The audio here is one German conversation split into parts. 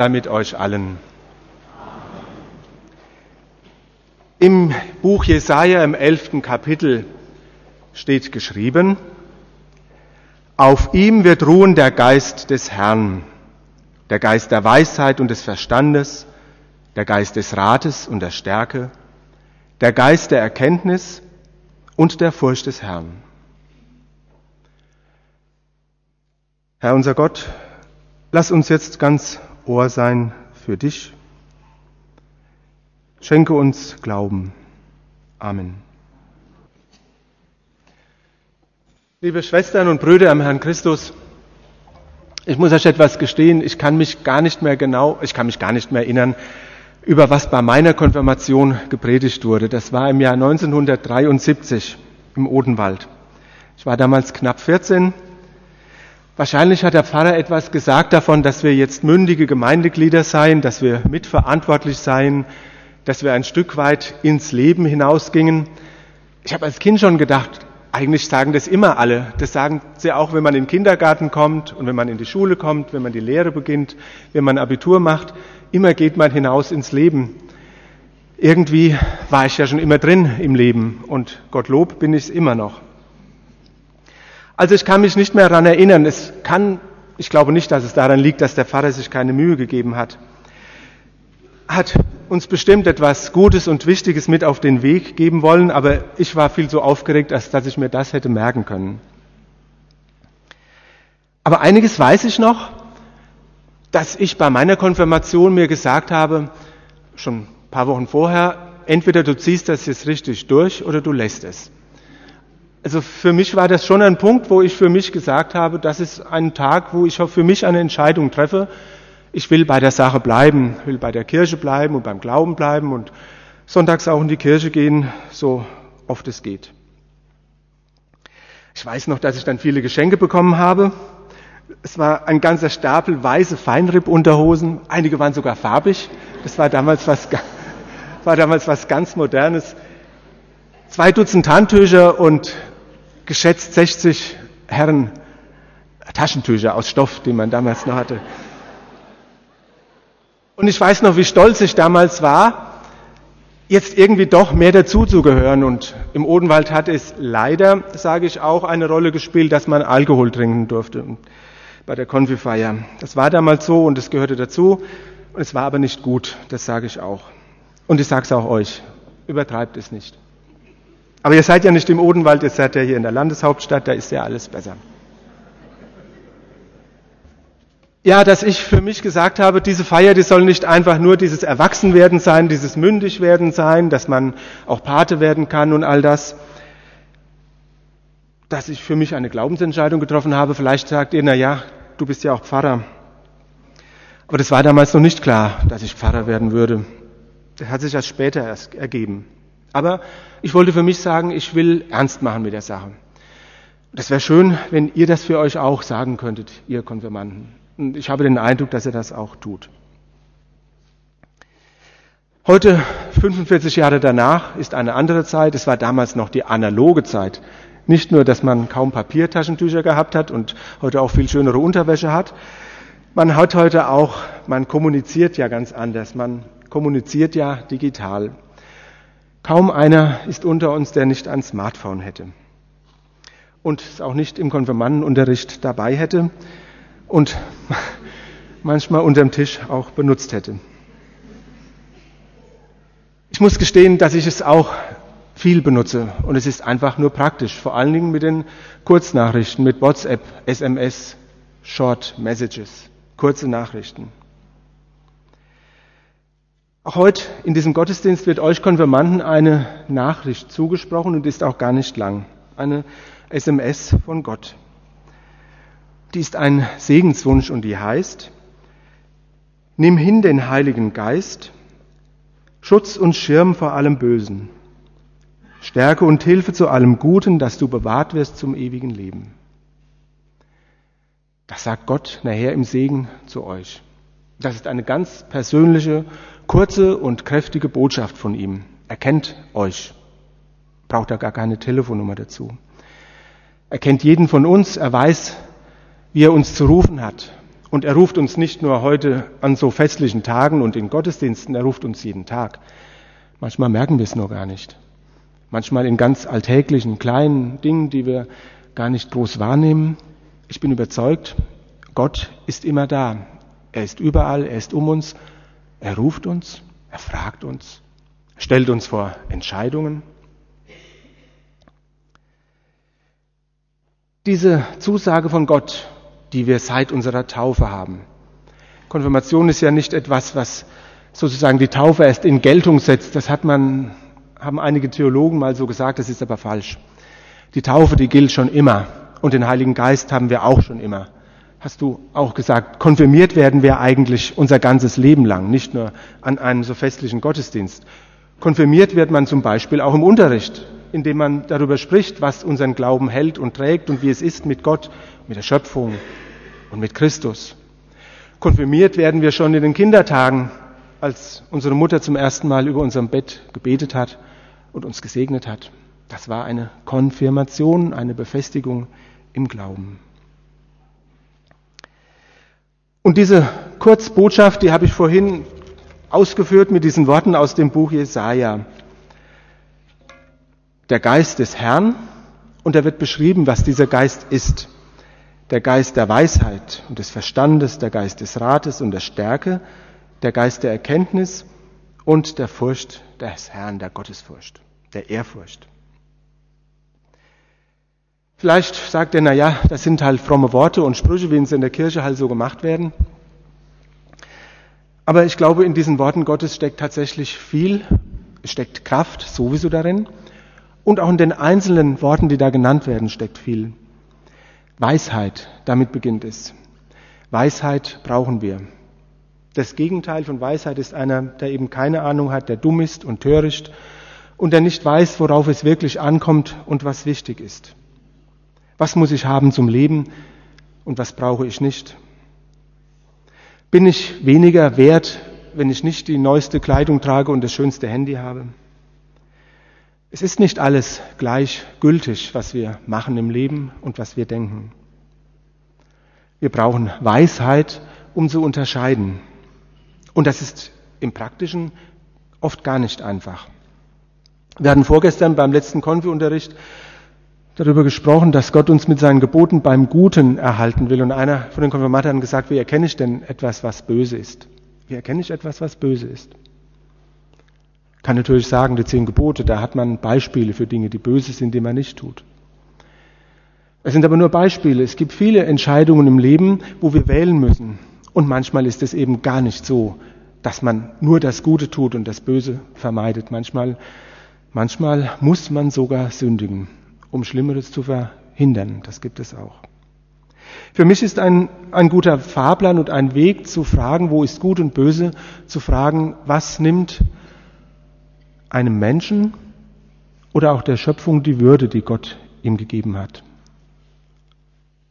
sei mit euch allen. Im Buch Jesaja im elften Kapitel steht geschrieben, auf ihm wird ruhen der Geist des Herrn, der Geist der Weisheit und des Verstandes, der Geist des Rates und der Stärke, der Geist der Erkenntnis und der Furcht des Herrn. Herr unser Gott, lass uns jetzt ganz Ohr sein für dich. Schenke uns Glauben. Amen. Liebe Schwestern und Brüder am Herrn Christus, ich muss euch etwas gestehen, ich kann mich gar nicht mehr genau, ich kann mich gar nicht mehr erinnern, über was bei meiner Konfirmation gepredigt wurde. Das war im Jahr 1973 im Odenwald. Ich war damals knapp 14 Wahrscheinlich hat der Pfarrer etwas gesagt davon, dass wir jetzt mündige Gemeindeglieder seien, dass wir mitverantwortlich seien, dass wir ein Stück weit ins Leben hinausgingen. Ich habe als Kind schon gedacht, eigentlich sagen das immer alle. Das sagen sie auch, wenn man in den Kindergarten kommt und wenn man in die Schule kommt, wenn man die Lehre beginnt, wenn man Abitur macht. Immer geht man hinaus ins Leben. Irgendwie war ich ja schon immer drin im Leben und Gottlob bin ich es immer noch. Also ich kann mich nicht mehr daran erinnern. Es kann, ich glaube nicht, dass es daran liegt, dass der Pfarrer sich keine Mühe gegeben hat. Hat uns bestimmt etwas Gutes und Wichtiges mit auf den Weg geben wollen, aber ich war viel so aufgeregt, als dass ich mir das hätte merken können. Aber einiges weiß ich noch, dass ich bei meiner Konfirmation mir gesagt habe, schon ein paar Wochen vorher, entweder du ziehst das jetzt richtig durch oder du lässt es. Also für mich war das schon ein Punkt, wo ich für mich gesagt habe, das ist ein Tag, wo ich für mich eine Entscheidung treffe. Ich will bei der Sache bleiben, will bei der Kirche bleiben und beim Glauben bleiben und sonntags auch in die Kirche gehen, so oft es geht. Ich weiß noch, dass ich dann viele Geschenke bekommen habe. Es war ein ganzer Stapel weiße Feinripp-Unterhosen. Einige waren sogar farbig. Das war damals was, war damals was ganz Modernes. Zwei Dutzend Handtücher und geschätzt 60 Herren Taschentücher aus Stoff, die man damals noch hatte. Und ich weiß noch, wie stolz ich damals war, jetzt irgendwie doch mehr dazuzugehören. Und im Odenwald hat es leider, sage ich auch, eine Rolle gespielt, dass man Alkohol trinken durfte bei der Konfifeier. Das war damals so und es gehörte dazu. Und es war aber nicht gut, das sage ich auch. Und ich sage es auch euch, übertreibt es nicht. Aber ihr seid ja nicht im Odenwald, ihr seid ja hier in der Landeshauptstadt, da ist ja alles besser. Ja, dass ich für mich gesagt habe, diese Feier, die soll nicht einfach nur dieses Erwachsenwerden sein, dieses Mündigwerden sein, dass man auch Pate werden kann und all das. Dass ich für mich eine Glaubensentscheidung getroffen habe. Vielleicht sagt ihr, na ja, du bist ja auch Pfarrer. Aber das war damals noch nicht klar, dass ich Pfarrer werden würde. Das hat sich erst später erst ergeben. Aber ich wollte für mich sagen, ich will ernst machen mit der Sache. Das wäre schön, wenn ihr das für euch auch sagen könntet, ihr Konfirmanden. Und ich habe den Eindruck, dass ihr das auch tut. Heute, 45 Jahre danach, ist eine andere Zeit. Es war damals noch die analoge Zeit. Nicht nur, dass man kaum Papiertaschentücher gehabt hat und heute auch viel schönere Unterwäsche hat. Man hat heute auch, man kommuniziert ja ganz anders. Man kommuniziert ja digital. Kaum einer ist unter uns, der nicht ein Smartphone hätte und es auch nicht im Konfirmandenunterricht dabei hätte und manchmal unterm Tisch auch benutzt hätte. Ich muss gestehen, dass ich es auch viel benutze und es ist einfach nur praktisch, vor allen Dingen mit den Kurznachrichten, mit WhatsApp, SMS, Short Messages, kurze Nachrichten. Auch heute in diesem Gottesdienst wird euch Konfirmanden eine Nachricht zugesprochen und ist auch gar nicht lang. Eine SMS von Gott. Die ist ein Segenswunsch und die heißt, Nimm hin den Heiligen Geist, Schutz und Schirm vor allem Bösen, Stärke und Hilfe zu allem Guten, dass du bewahrt wirst zum ewigen Leben. Das sagt Gott nachher im Segen zu euch. Das ist eine ganz persönliche kurze und kräftige Botschaft von ihm. Er kennt euch. Braucht da gar keine Telefonnummer dazu. Er kennt jeden von uns. Er weiß, wie er uns zu rufen hat. Und er ruft uns nicht nur heute an so festlichen Tagen und in Gottesdiensten, er ruft uns jeden Tag. Manchmal merken wir es nur gar nicht. Manchmal in ganz alltäglichen, kleinen Dingen, die wir gar nicht groß wahrnehmen. Ich bin überzeugt, Gott ist immer da. Er ist überall, er ist um uns, er ruft uns, er fragt uns, stellt uns vor Entscheidungen. Diese Zusage von Gott, die wir seit unserer Taufe haben. Konfirmation ist ja nicht etwas, was sozusagen die Taufe erst in Geltung setzt. Das hat man, haben einige Theologen mal so gesagt, das ist aber falsch. Die Taufe, die gilt schon immer. Und den Heiligen Geist haben wir auch schon immer. Hast du auch gesagt, konfirmiert werden wir eigentlich unser ganzes Leben lang, nicht nur an einem so festlichen Gottesdienst. Konfirmiert wird man zum Beispiel auch im Unterricht, indem man darüber spricht, was unseren Glauben hält und trägt und wie es ist mit Gott, mit der Schöpfung und mit Christus. Konfirmiert werden wir schon in den Kindertagen, als unsere Mutter zum ersten Mal über unserem Bett gebetet hat und uns gesegnet hat. Das war eine Konfirmation, eine Befestigung im Glauben. Und diese Kurzbotschaft, die habe ich vorhin ausgeführt mit diesen Worten aus dem Buch Jesaja. Der Geist des Herrn, und da wird beschrieben, was dieser Geist ist der Geist der Weisheit und des Verstandes, der Geist des Rates und der Stärke, der Geist der Erkenntnis und der Furcht des Herrn, der Gottesfurcht, der Ehrfurcht. Vielleicht sagt er, na ja, das sind halt fromme Worte und Sprüche, wie sie in der Kirche halt so gemacht werden. Aber ich glaube, in diesen Worten Gottes steckt tatsächlich viel, steckt Kraft sowieso darin. Und auch in den einzelnen Worten, die da genannt werden, steckt viel. Weisheit, damit beginnt es. Weisheit brauchen wir. Das Gegenteil von Weisheit ist einer, der eben keine Ahnung hat, der dumm ist und töricht und der nicht weiß, worauf es wirklich ankommt und was wichtig ist. Was muss ich haben zum Leben und was brauche ich nicht? Bin ich weniger wert, wenn ich nicht die neueste Kleidung trage und das schönste Handy habe? Es ist nicht alles gleichgültig, was wir machen im Leben und was wir denken. Wir brauchen Weisheit, um zu unterscheiden. Und das ist im Praktischen oft gar nicht einfach. Wir hatten vorgestern beim letzten Konfi-Unterricht darüber gesprochen, dass Gott uns mit seinen Geboten beim Guten erhalten will. Und einer von den Konfirmaten hat gesagt, wie erkenne ich denn etwas, was böse ist? Wie erkenne ich etwas, was böse ist? kann natürlich sagen, die zehn Gebote, da hat man Beispiele für Dinge, die böse sind, die man nicht tut. Es sind aber nur Beispiele. Es gibt viele Entscheidungen im Leben, wo wir wählen müssen. Und manchmal ist es eben gar nicht so, dass man nur das Gute tut und das Böse vermeidet. Manchmal, manchmal muss man sogar sündigen, um Schlimmeres zu verhindern. Das gibt es auch. Für mich ist ein, ein guter Fahrplan und ein Weg zu fragen, wo ist gut und böse, zu fragen, was nimmt einem Menschen oder auch der Schöpfung die Würde, die Gott ihm gegeben hat.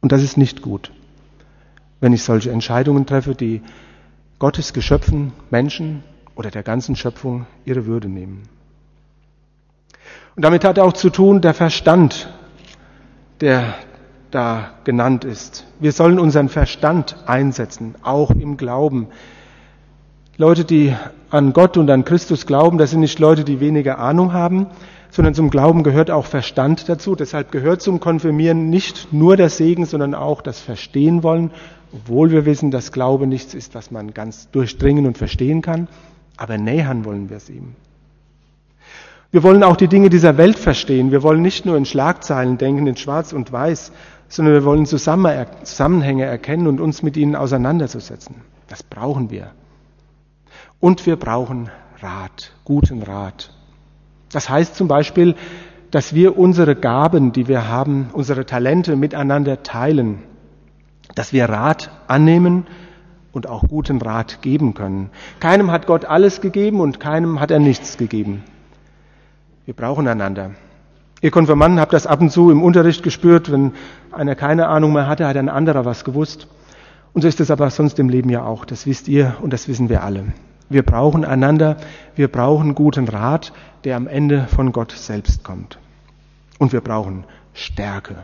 Und das ist nicht gut, wenn ich solche Entscheidungen treffe, die Gottes Geschöpfen, Menschen oder der ganzen Schöpfung ihre Würde nehmen. Und damit hat auch zu tun der Verstand, der da genannt ist. Wir sollen unseren Verstand einsetzen, auch im Glauben. Leute, die an Gott und an Christus glauben, das sind nicht Leute, die weniger Ahnung haben, sondern zum Glauben gehört auch Verstand dazu. Deshalb gehört zum Konfirmieren nicht nur der Segen, sondern auch das Verstehen wollen, obwohl wir wissen, dass Glaube nichts ist, was man ganz durchdringen und verstehen kann, aber nähern wollen wir es ihm. Wir wollen auch die Dinge dieser Welt verstehen. Wir wollen nicht nur in Schlagzeilen denken, in Schwarz und Weiß, sondern wir wollen Zusammenhänge erkennen und uns mit ihnen auseinanderzusetzen. Das brauchen wir. Und wir brauchen Rat, guten Rat. Das heißt zum Beispiel, dass wir unsere Gaben, die wir haben, unsere Talente miteinander teilen, dass wir Rat annehmen und auch guten Rat geben können. Keinem hat Gott alles gegeben und keinem hat er nichts gegeben. Wir brauchen einander. Ihr Konfirmanden habt das ab und zu im Unterricht gespürt, wenn einer keine Ahnung mehr hatte, hat ein anderer was gewusst. Und so ist es aber sonst im Leben ja auch. Das wisst ihr und das wissen wir alle. Wir brauchen einander, wir brauchen guten Rat, der am Ende von Gott selbst kommt. Und wir brauchen Stärke.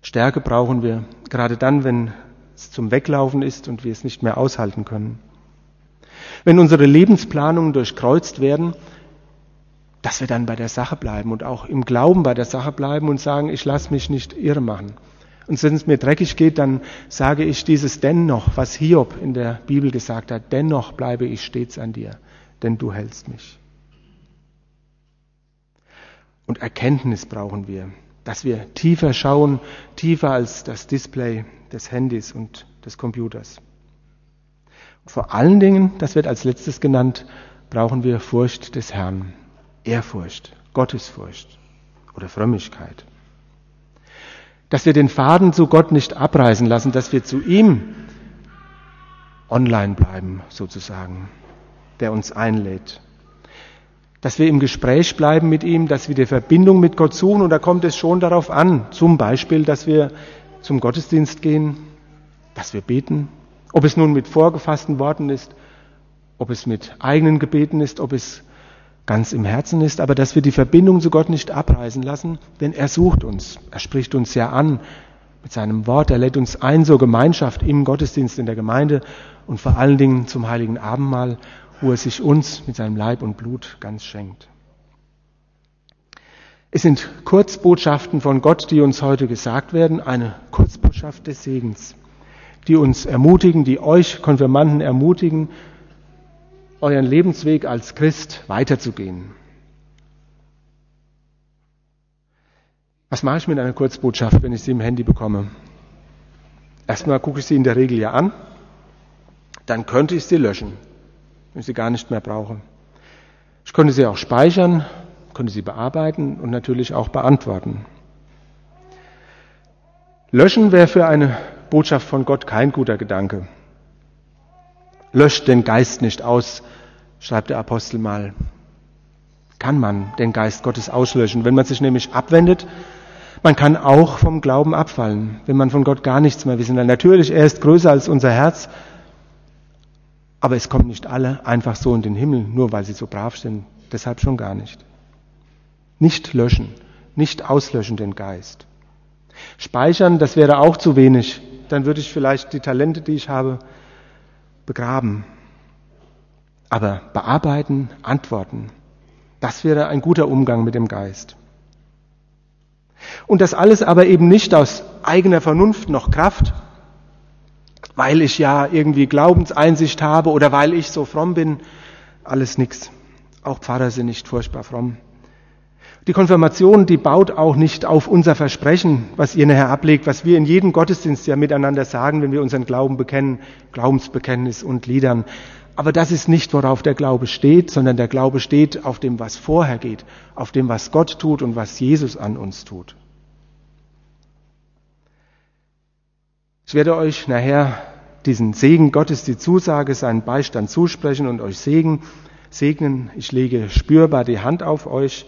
Stärke brauchen wir, gerade dann, wenn es zum Weglaufen ist und wir es nicht mehr aushalten können. Wenn unsere Lebensplanungen durchkreuzt werden, dass wir dann bei der Sache bleiben und auch im Glauben bei der Sache bleiben und sagen, ich lasse mich nicht irre machen. Und wenn es mir dreckig geht, dann sage ich dieses dennoch, was Hiob in der Bibel gesagt hat, dennoch bleibe ich stets an dir, denn du hältst mich. Und Erkenntnis brauchen wir, dass wir tiefer schauen, tiefer als das Display des Handys und des Computers. Vor allen Dingen, das wird als letztes genannt, brauchen wir Furcht des Herrn, Ehrfurcht, Gottesfurcht oder Frömmigkeit. Dass wir den Faden zu Gott nicht abreißen lassen, dass wir zu ihm online bleiben, sozusagen, der uns einlädt dass wir im Gespräch bleiben mit ihm, dass wir die Verbindung mit Gott suchen. Und da kommt es schon darauf an, zum Beispiel, dass wir zum Gottesdienst gehen, dass wir beten, ob es nun mit vorgefassten Worten ist, ob es mit eigenen Gebeten ist, ob es ganz im Herzen ist, aber dass wir die Verbindung zu Gott nicht abreißen lassen, denn er sucht uns, er spricht uns ja an mit seinem Wort, er lädt uns ein zur Gemeinschaft im Gottesdienst in der Gemeinde und vor allen Dingen zum heiligen Abendmahl wo er sich uns mit seinem Leib und Blut ganz schenkt. Es sind Kurzbotschaften von Gott, die uns heute gesagt werden, eine Kurzbotschaft des Segens, die uns ermutigen, die euch Konfirmanden ermutigen, euren Lebensweg als Christ weiterzugehen. Was mache ich mit einer Kurzbotschaft, wenn ich sie im Handy bekomme? Erstmal gucke ich sie in der Regel ja an, dann könnte ich sie löschen wenn ich sie gar nicht mehr brauche. Ich könnte sie auch speichern, könnte sie bearbeiten und natürlich auch beantworten. Löschen wäre für eine Botschaft von Gott kein guter Gedanke. Löscht den Geist nicht aus, schreibt der Apostel mal. Kann man den Geist Gottes auslöschen, wenn man sich nämlich abwendet? Man kann auch vom Glauben abfallen, wenn man von Gott gar nichts mehr wissen will. Natürlich, er ist größer als unser Herz, aber es kommen nicht alle einfach so in den Himmel, nur weil sie so brav sind. Deshalb schon gar nicht. Nicht löschen, nicht auslöschen den Geist. Speichern, das wäre auch zu wenig. Dann würde ich vielleicht die Talente, die ich habe, begraben. Aber bearbeiten, antworten, das wäre ein guter Umgang mit dem Geist. Und das alles aber eben nicht aus eigener Vernunft noch Kraft, weil ich ja irgendwie Glaubenseinsicht habe oder weil ich so fromm bin. Alles nix. Auch Pfarrer sind nicht furchtbar fromm. Die Konfirmation, die baut auch nicht auf unser Versprechen, was ihr nachher ablegt, was wir in jedem Gottesdienst ja miteinander sagen, wenn wir unseren Glauben bekennen, Glaubensbekenntnis und Liedern. Aber das ist nicht, worauf der Glaube steht, sondern der Glaube steht auf dem, was vorher geht, auf dem, was Gott tut und was Jesus an uns tut. Ich werde euch nachher diesen Segen Gottes, die Zusage, seinen Beistand zusprechen und euch segnen. Ich lege spürbar die Hand auf euch.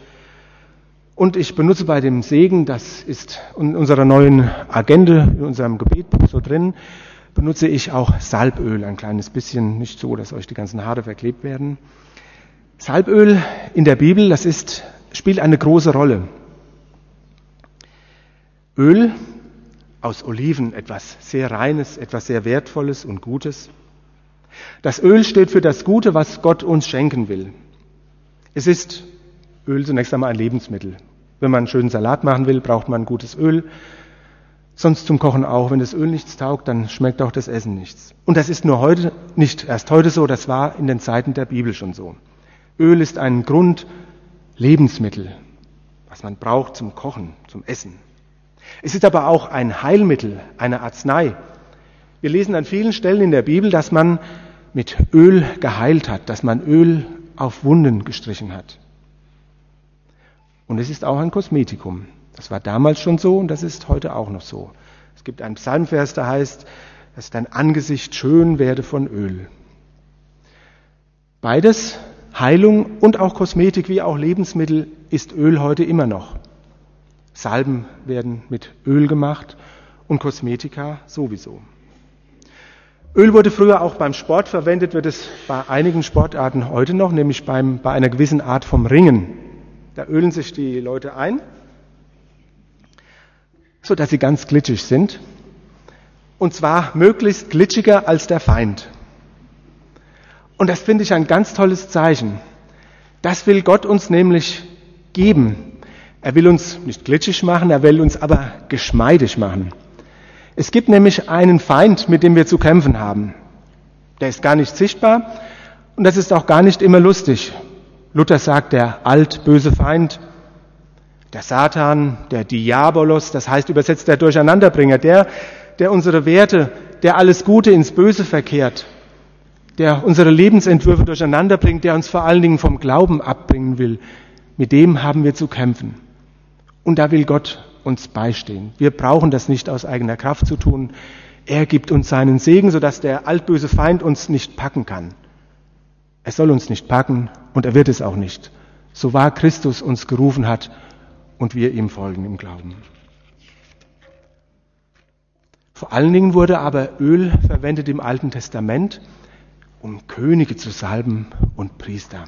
Und ich benutze bei dem Segen, das ist in unserer neuen Agenda, in unserem Gebetbuch so drin, benutze ich auch Salböl, ein kleines bisschen, nicht so, dass euch die ganzen Haare verklebt werden. Salböl in der Bibel, das ist, spielt eine große Rolle. Öl aus Oliven etwas sehr Reines, etwas sehr Wertvolles und Gutes. Das Öl steht für das Gute, was Gott uns schenken will. Es ist Öl zunächst einmal ein Lebensmittel. Wenn man einen schönen Salat machen will, braucht man gutes Öl. Sonst zum Kochen auch. Wenn das Öl nichts taugt, dann schmeckt auch das Essen nichts. Und das ist nur heute, nicht erst heute so, das war in den Zeiten der Bibel schon so. Öl ist ein Grundlebensmittel, was man braucht zum Kochen, zum Essen. Es ist aber auch ein Heilmittel, eine Arznei. Wir lesen an vielen Stellen in der Bibel, dass man mit Öl geheilt hat, dass man Öl auf Wunden gestrichen hat. Und es ist auch ein Kosmetikum. Das war damals schon so und das ist heute auch noch so. Es gibt einen Psalmvers, der heißt, dass dein Angesicht schön werde von Öl. Beides, Heilung und auch Kosmetik wie auch Lebensmittel, ist Öl heute immer noch. Salben werden mit Öl gemacht und Kosmetika sowieso. Öl wurde früher auch beim Sport verwendet, wird es bei einigen Sportarten heute noch, nämlich beim, bei einer gewissen Art vom Ringen. Da ölen sich die Leute ein. so dass sie ganz glitschig sind. Und zwar möglichst glitschiger als der Feind. Und das finde ich ein ganz tolles Zeichen. Das will Gott uns nämlich geben. Er will uns nicht glitschig machen, er will uns aber geschmeidig machen. Es gibt nämlich einen Feind, mit dem wir zu kämpfen haben. Der ist gar nicht sichtbar und das ist auch gar nicht immer lustig. Luther sagt, der altböse Feind, der Satan, der Diabolos, das heißt übersetzt der Durcheinanderbringer, der, der unsere Werte, der alles Gute ins Böse verkehrt, der unsere Lebensentwürfe durcheinander bringt, der uns vor allen Dingen vom Glauben abbringen will, mit dem haben wir zu kämpfen. Und da will Gott uns beistehen. Wir brauchen das nicht aus eigener Kraft zu tun. Er gibt uns seinen Segen, sodass der altböse Feind uns nicht packen kann. Er soll uns nicht packen und er wird es auch nicht. So wahr Christus uns gerufen hat und wir ihm folgen im Glauben. Vor allen Dingen wurde aber Öl verwendet im Alten Testament, um Könige zu salben und Priester.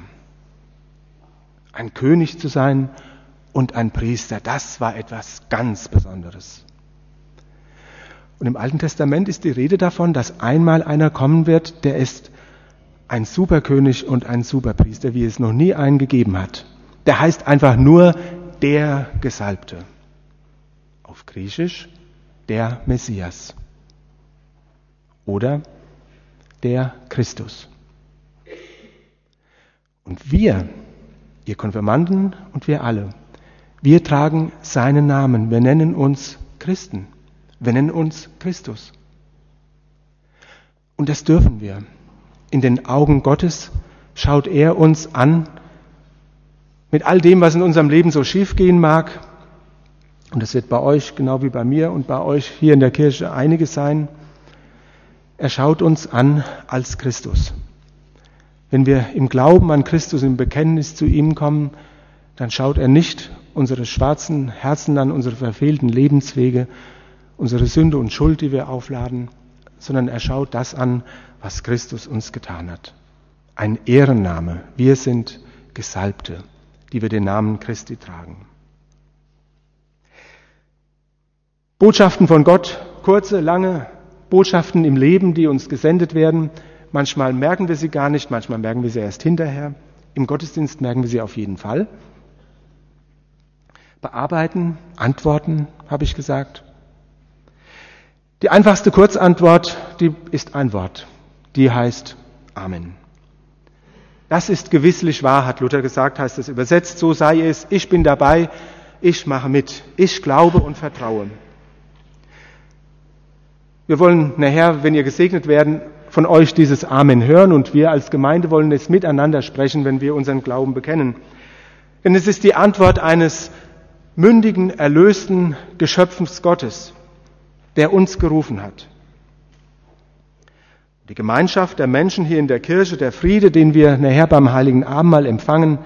Ein König zu sein und ein Priester, das war etwas ganz Besonderes. Und im Alten Testament ist die Rede davon, dass einmal einer kommen wird, der ist ein Superkönig und ein Superpriester, wie es noch nie einen gegeben hat. Der heißt einfach nur der Gesalbte. Auf Griechisch der Messias. Oder der Christus. Und wir, ihr Konfirmanden und wir alle, wir tragen seinen Namen. Wir nennen uns Christen. Wir nennen uns Christus. Und das dürfen wir. In den Augen Gottes schaut er uns an mit all dem, was in unserem Leben so schief gehen mag. Und das wird bei euch genau wie bei mir und bei euch hier in der Kirche einiges sein. Er schaut uns an als Christus. Wenn wir im Glauben an Christus, im Bekenntnis zu ihm kommen, dann schaut er nicht unsere schwarzen Herzen an, unsere verfehlten Lebenswege, unsere Sünde und Schuld, die wir aufladen, sondern er schaut das an, was Christus uns getan hat. Ein Ehrenname. Wir sind Gesalbte, die wir den Namen Christi tragen. Botschaften von Gott, kurze, lange, Botschaften im Leben, die uns gesendet werden. Manchmal merken wir sie gar nicht, manchmal merken wir sie erst hinterher. Im Gottesdienst merken wir sie auf jeden Fall. Bearbeiten, antworten, habe ich gesagt. Die einfachste Kurzantwort, die ist ein Wort. Die heißt Amen. Das ist gewisslich wahr, hat Luther gesagt, heißt es übersetzt, so sei es, ich bin dabei, ich mache mit, ich glaube und vertraue. Wir wollen nachher, wenn ihr gesegnet werden, von euch dieses Amen hören und wir als Gemeinde wollen es miteinander sprechen, wenn wir unseren Glauben bekennen. Denn es ist die Antwort eines mündigen, erlösten Geschöpfes Gottes, der uns gerufen hat. Die Gemeinschaft der Menschen hier in der Kirche, der Friede, den wir nachher beim Heiligen Abendmahl empfangen,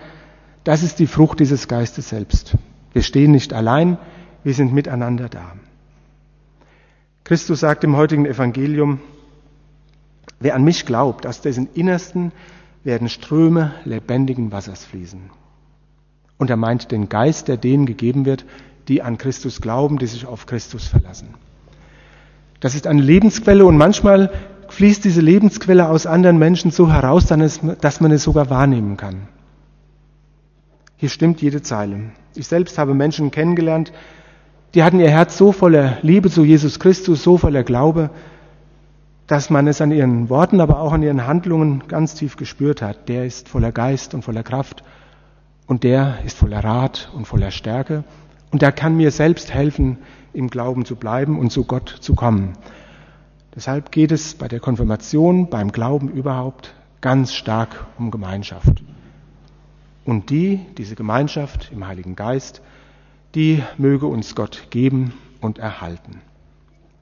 das ist die Frucht dieses Geistes selbst. Wir stehen nicht allein, wir sind miteinander da. Christus sagt im heutigen Evangelium, wer an mich glaubt, aus dessen Innersten werden Ströme lebendigen Wassers fließen. Und er meint den Geist, der denen gegeben wird, die an Christus glauben, die sich auf Christus verlassen. Das ist eine Lebensquelle und manchmal fließt diese Lebensquelle aus anderen Menschen so heraus, dass man es sogar wahrnehmen kann. Hier stimmt jede Zeile. Ich selbst habe Menschen kennengelernt, die hatten ihr Herz so voller Liebe zu Jesus Christus, so voller Glaube, dass man es an ihren Worten, aber auch an ihren Handlungen ganz tief gespürt hat. Der ist voller Geist und voller Kraft und der ist voller Rat und voller Stärke und der kann mir selbst helfen, im Glauben zu bleiben und zu Gott zu kommen. Deshalb geht es bei der Konfirmation, beim Glauben überhaupt ganz stark um Gemeinschaft. Und die, diese Gemeinschaft im Heiligen Geist, die möge uns Gott geben und erhalten.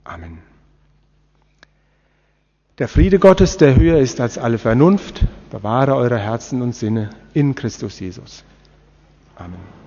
Amen. Der Friede Gottes, der höher ist als alle Vernunft, bewahre eure Herzen und Sinne in Christus Jesus. Amen.